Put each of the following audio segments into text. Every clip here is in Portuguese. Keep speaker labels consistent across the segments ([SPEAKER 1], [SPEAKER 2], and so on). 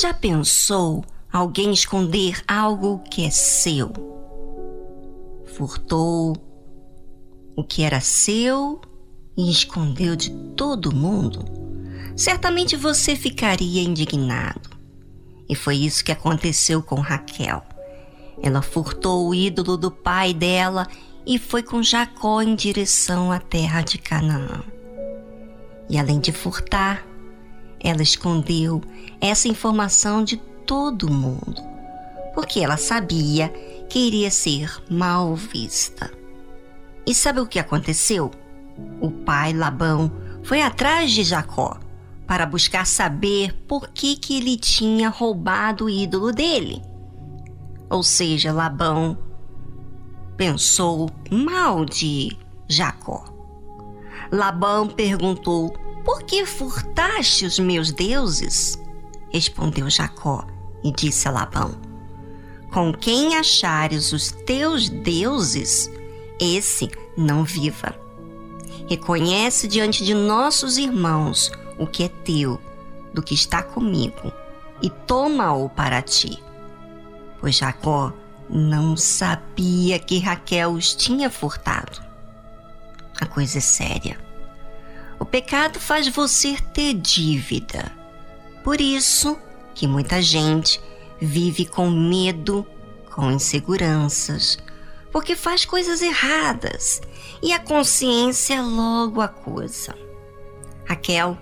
[SPEAKER 1] Já pensou alguém esconder algo que é seu? Furtou o que era seu e escondeu de todo mundo? Certamente você ficaria indignado. E foi isso que aconteceu com Raquel. Ela furtou o ídolo do pai dela e foi com Jacó em direção à terra de Canaã. E além de furtar, ela escondeu essa informação de todo mundo, porque ela sabia que iria ser mal vista. E sabe o que aconteceu? O pai Labão foi atrás de Jacó para buscar saber por que, que ele tinha roubado o ídolo dele. Ou seja, Labão pensou mal de Jacó. Labão perguntou por que furtaste os meus deuses? Respondeu Jacó e disse a Labão: Com quem achares os teus deuses, esse não viva. Reconhece diante de nossos irmãos o que é teu, do que está comigo, e toma-o para ti. Pois Jacó não sabia que Raquel os tinha furtado. A coisa é séria. O pecado faz você ter dívida. Por isso que muita gente vive com medo, com inseguranças, porque faz coisas erradas e a consciência logo acusa. Raquel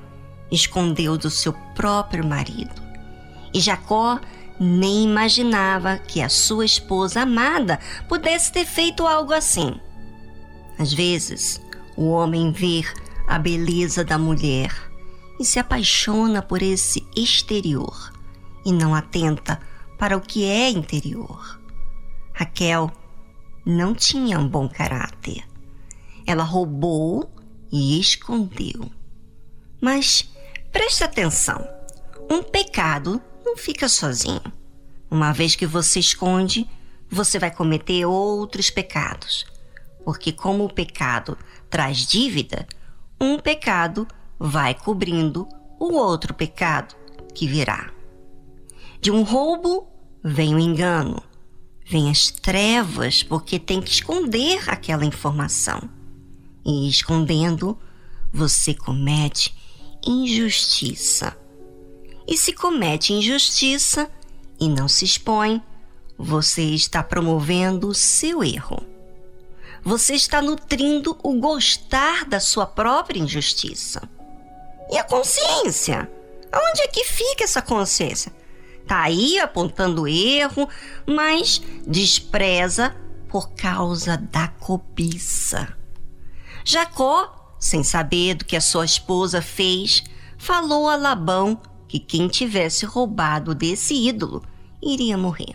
[SPEAKER 1] escondeu do seu próprio marido e Jacó nem imaginava que a sua esposa amada pudesse ter feito algo assim. Às vezes, o homem vê a beleza da mulher e se apaixona por esse exterior e não atenta para o que é interior. Raquel não tinha um bom caráter. Ela roubou e escondeu. Mas preste atenção: um pecado não fica sozinho. Uma vez que você esconde, você vai cometer outros pecados. Porque, como o pecado traz dívida, um pecado vai cobrindo o outro pecado que virá. De um roubo vem o engano, vem as trevas, porque tem que esconder aquela informação. E escondendo, você comete injustiça. E se comete injustiça e não se expõe, você está promovendo o seu erro você está nutrindo o gostar da sua própria injustiça. E a consciência? Onde é que fica essa consciência? Tá aí apontando erro, mas despreza por causa da cobiça. Jacó, sem saber do que a sua esposa fez, falou a Labão que quem tivesse roubado desse ídolo iria morrer.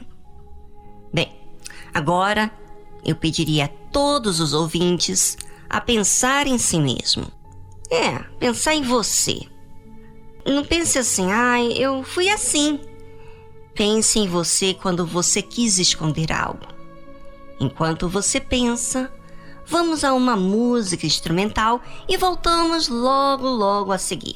[SPEAKER 1] Bem, agora eu pediria a todos os ouvintes a pensar em si mesmo. É, pensar em você. Não pense assim, ai, ah, eu fui assim. Pense em você quando você quis esconder algo. Enquanto você pensa, vamos a uma música instrumental e voltamos logo, logo a seguir.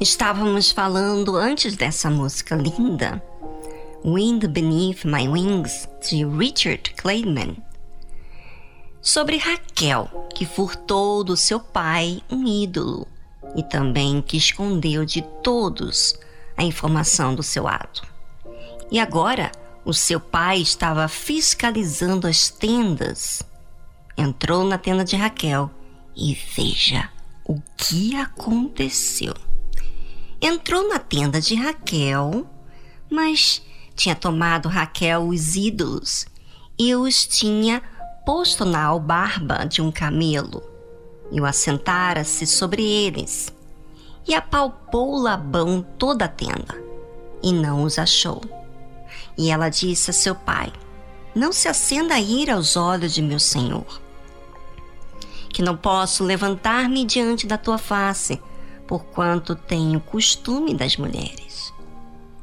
[SPEAKER 1] Estávamos falando antes dessa música linda, Wind Beneath My Wings, de Richard Clayman, sobre Raquel, que furtou do seu pai um ídolo e também que escondeu de todos a informação do seu ato. E agora o seu pai estava fiscalizando as tendas. Entrou na tenda de Raquel e veja o que aconteceu entrou na tenda de Raquel, mas tinha tomado Raquel os ídolos e os tinha posto na albarba de um camelo e o assentara-se sobre eles e apalpou Labão toda a tenda e não os achou. E ela disse a seu pai: Não se acenda a ira aos olhos de meu senhor, que não posso levantar-me diante da tua face porquanto tenho costume das mulheres.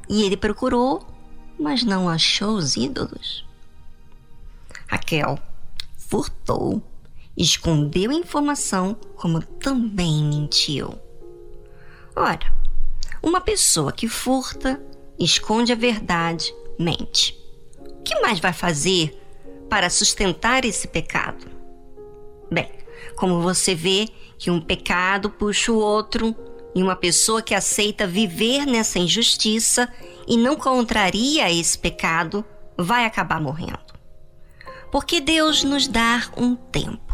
[SPEAKER 1] E ele procurou, mas não achou os ídolos. Raquel furtou, escondeu a informação, como também mentiu. Ora, uma pessoa que furta, esconde a verdade, mente. Que mais vai fazer para sustentar esse pecado? Bem, como você vê, que um pecado puxa o outro e uma pessoa que aceita viver nessa injustiça e não contraria esse pecado vai acabar morrendo. Porque Deus nos dá um tempo,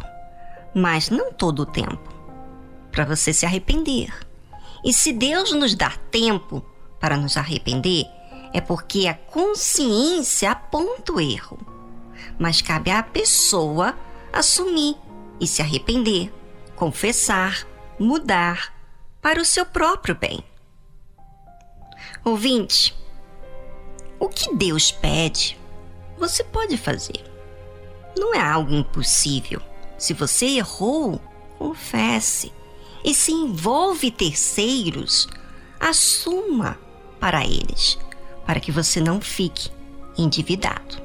[SPEAKER 1] mas não todo o tempo, para você se arrepender. E se Deus nos dá tempo para nos arrepender, é porque a consciência aponta o erro. Mas cabe à pessoa assumir e se arrepender confessar, mudar para o seu próprio bem. Ouvinte, o que Deus pede, você pode fazer. Não é algo impossível. Se você errou, confesse. E se envolve terceiros, assuma para eles, para que você não fique endividado.